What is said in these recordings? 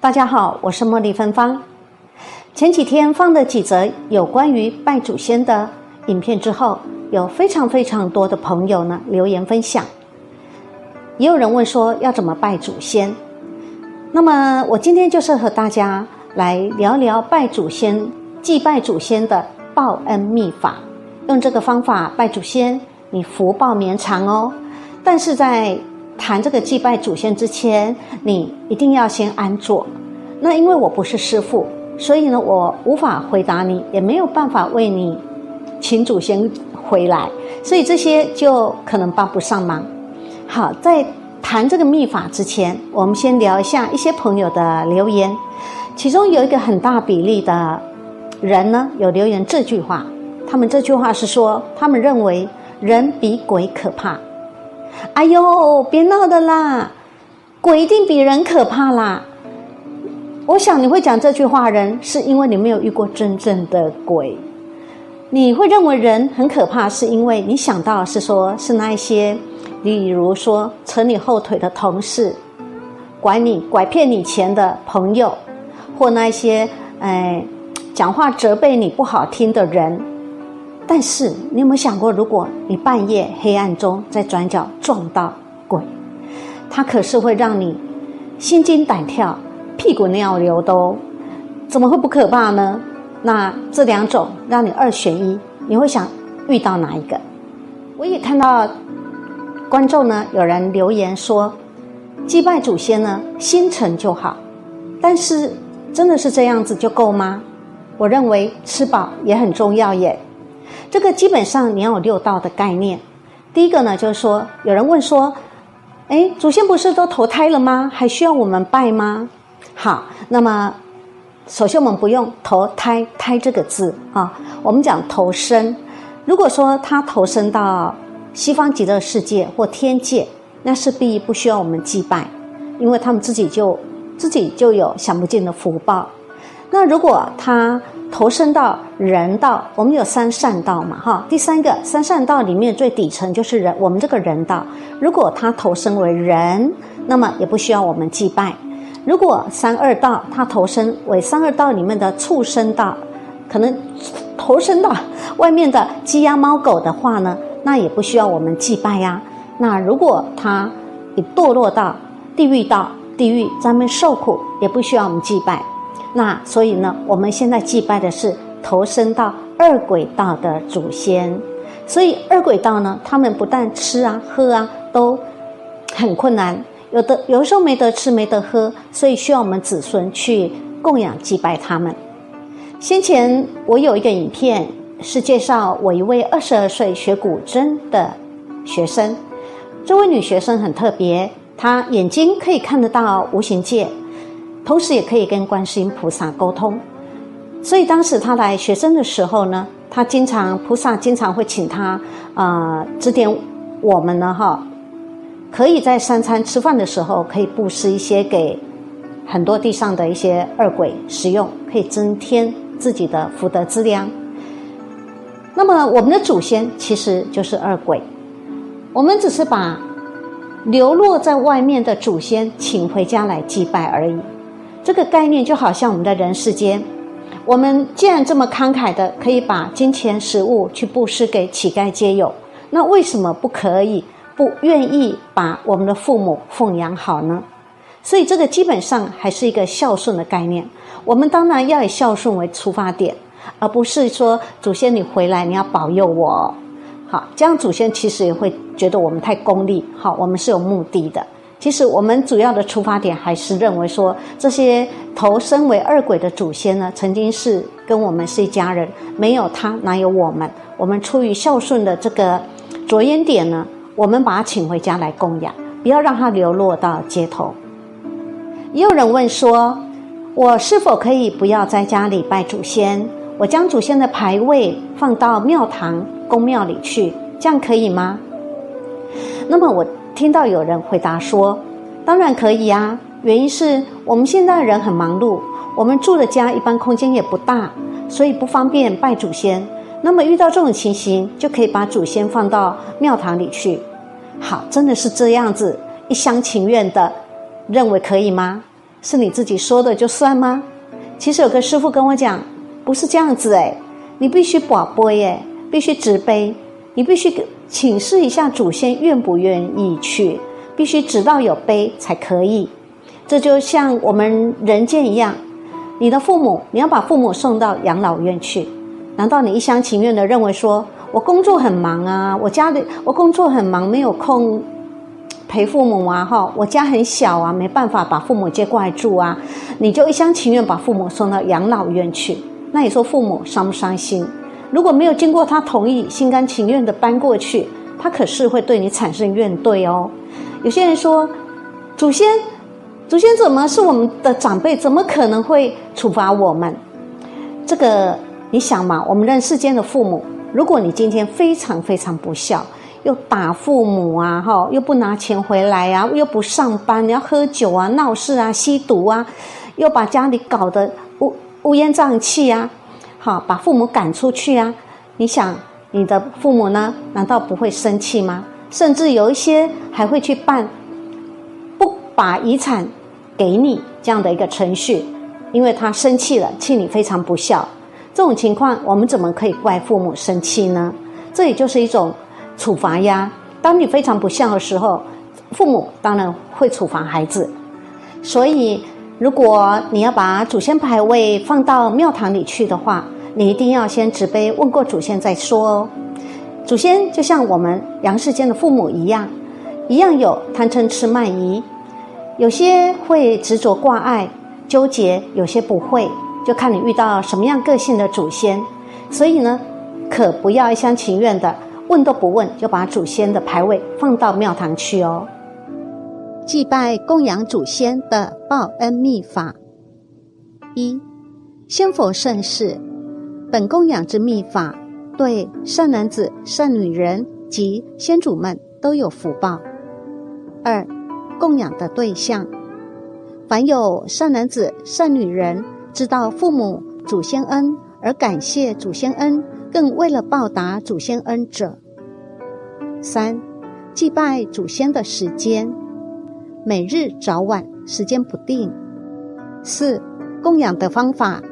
大家好，我是茉莉芬芳。前几天放了几则有关于拜祖先的影片之后，有非常非常多的朋友呢留言分享，也有人问说要怎么拜祖先。那么我今天就是和大家来聊聊拜祖先、祭拜祖先的报恩秘法。用这个方法拜祖先，你福报绵长哦。但是在谈这个祭拜祖先之前，你一定要先安坐。那因为我不是师傅，所以呢，我无法回答你，也没有办法为你请祖先回来，所以这些就可能帮不上忙。好，在谈这个秘法之前，我们先聊一下一些朋友的留言。其中有一个很大比例的人呢，有留言这句话，他们这句话是说，他们认为人比鬼可怕。哎呦，别闹的啦！鬼一定比人可怕啦！我想你会讲这句话，人是因为你没有遇过真正的鬼。你会认为人很可怕，是因为你想到是说，是那一些，例如说扯你后腿的同事，拐你拐骗你钱的朋友，或那一些哎讲话责备你不好听的人。但是，你有没有想过，如果你半夜黑暗中在转角撞到鬼，他可是会让你心惊胆跳、屁滚尿流的哦，怎么会不可怕呢？那这两种让你二选一，你会想遇到哪一个？我也看到观众呢，有人留言说，祭拜祖先呢，心诚就好。但是，真的是这样子就够吗？我认为吃饱也很重要耶。这个基本上你要有六道的概念。第一个呢，就是说，有人问说：“哎，祖先不是都投胎了吗？还需要我们拜吗？”好，那么首先我们不用“投胎”“胎”这个字啊，我们讲投生。如果说他投生到西方极乐世界或天界，那势必不需要我们祭拜，因为他们自己就自己就有享不尽的福报。那如果他投身到人道，我们有三善道嘛，哈。第三个三善道里面最底层就是人，我们这个人道。如果他投身为人，那么也不需要我们祭拜。如果三二道他投身为三二道里面的畜生道，可能投身到外面的鸡鸭猫狗的话呢，那也不需要我们祭拜呀。那如果他堕落到地狱道，地狱咱们受苦，也不需要我们祭拜。那所以呢，我们现在祭拜的是投身到二轨道的祖先，所以二轨道呢，他们不但吃啊喝啊都很困难，有的有时候没得吃没得喝，所以需要我们子孙去供养祭拜他们。先前我有一个影片是介绍我一位二十二岁学古筝的学生，这位女学生很特别，她眼睛可以看得到无形界。同时也可以跟观世音菩萨沟通，所以当时他来学生的时候呢，他经常菩萨经常会请他啊指点我们呢哈，可以在三餐吃饭的时候可以布施一些给很多地上的一些二鬼使用，可以增添自己的福德资粮。那么我们的祖先其实就是二鬼，我们只是把流落在外面的祖先请回家来祭拜而已。这个概念就好像我们的人世间，我们既然这么慷慨的可以把金钱、食物去布施给乞丐皆有，那为什么不可以、不愿意把我们的父母奉养好呢？所以这个基本上还是一个孝顺的概念。我们当然要以孝顺为出发点，而不是说祖先你回来你要保佑我，好，这样祖先其实也会觉得我们太功利。好，我们是有目的的。其实我们主要的出发点还是认为说，这些投身为二鬼的祖先呢，曾经是跟我们是一家人，没有他哪有我们？我们出于孝顺的这个着眼点呢，我们把他请回家来供养，不要让他流落到街头。也有人问说，我是否可以不要在家里拜祖先，我将祖先的牌位放到庙堂、公庙里去，这样可以吗？那么我。听到有人回答说：“当然可以啊，原因是我们现在人很忙碌，我们住的家一般空间也不大，所以不方便拜祖先。那么遇到这种情形，就可以把祖先放到庙堂里去。好，真的是这样子，一厢情愿的认为可以吗？是你自己说的就算吗？其实有个师傅跟我讲，不是这样子哎，你必须保杯哎，必须直杯，你必须请示一下祖先愿不愿意去，必须直到有碑才可以。这就像我们人间一样，你的父母，你要把父母送到养老院去，难道你一厢情愿的认为说，我工作很忙啊，我家里我工作很忙，没有空陪父母啊，哈，我家很小啊，没办法把父母接过来住啊，你就一厢情愿把父母送到养老院去？那你说父母伤不伤心？如果没有经过他同意，心甘情愿的搬过去，他可是会对你产生怨怼哦。有些人说，祖先。祖先怎么是我们的长辈？怎么可能会处罚我们？这个你想嘛？我们人世间的父母，如果你今天非常非常不孝，又打父母啊，哈，又不拿钱回来啊，又不上班，你要喝酒啊、闹事啊、吸毒啊，又把家里搞得乌乌烟瘴气啊，好，把父母赶出去啊，你想你的父母呢？难道不会生气吗？甚至有一些还会去办不把遗产。给你这样的一个程序，因为他生气了，气你非常不孝。这种情况，我们怎么可以怪父母生气呢？这也就是一种处罚呀。当你非常不孝的时候，父母当然会处罚孩子。所以，如果你要把祖先牌位放到庙堂里去的话，你一定要先执杯问过祖先再说哦。祖先就像我们阳世间的父母一样，一样有贪嗔痴慢疑。有些会执着挂碍、纠结，有些不会，就看你遇到什么样个性的祖先。所以呢，可不要一厢情愿的问都不问就把祖先的牌位放到庙堂去哦。祭拜供养祖先的报恩秘法：一、先佛圣事，本供养之秘法，对善男子、善女人及先祖们都有福报。二。供养的对象，凡有善男子、善女人，知道父母祖先恩而感谢祖先恩，更为了报答祖先恩者。三、祭拜祖先的时间，每日早晚，时间不定。四、供养的方法，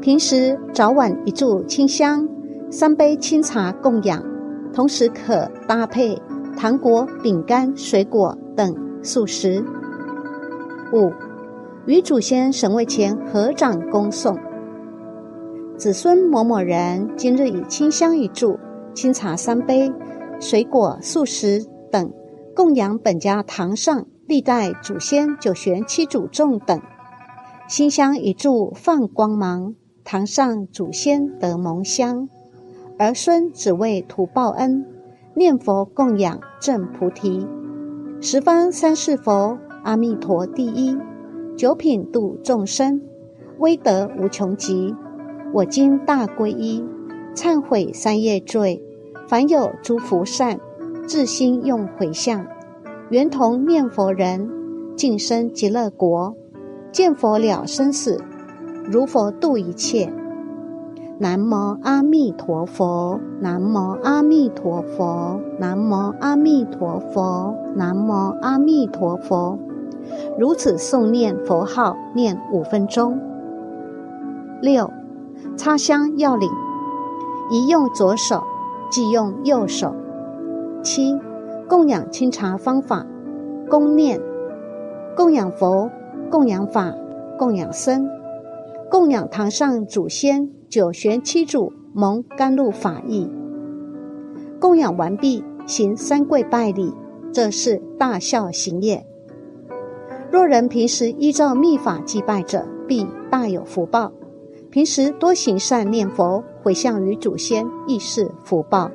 平时早晚一炷清香，三杯清茶供养，同时可搭配糖果、饼干、水果等。素食。五，与祖先神位前合掌恭送。子孙某某人今日以清香一炷、清茶三杯、水果素食等供养本家堂上历代祖先九玄七祖众等，心香一炷放光芒，堂上祖先得蒙香，儿孙只为图报恩，念佛供养正菩提。十方三世佛，阿弥陀第一，九品度众生，威德无穷极。我今大皈依，忏悔三业罪，凡有诸福善，自心用回向，圆同念佛人，晋生极乐国，见佛了生死，如佛度一切。南无阿弥陀佛，南无阿弥陀佛，南无阿弥陀佛，南无阿弥陀佛。如此诵念佛号，念五分钟。六，插香要领，宜用左手，忌用右手。七，供养清茶方法，供念，供养佛，供养法，供养僧，供养堂上祖先。九玄七祖蒙甘露法意，供养完毕，行三跪拜礼，这是大孝行也。若人平时依照密法祭拜者，必大有福报。平时多行善念佛，回向于祖先，亦是福报。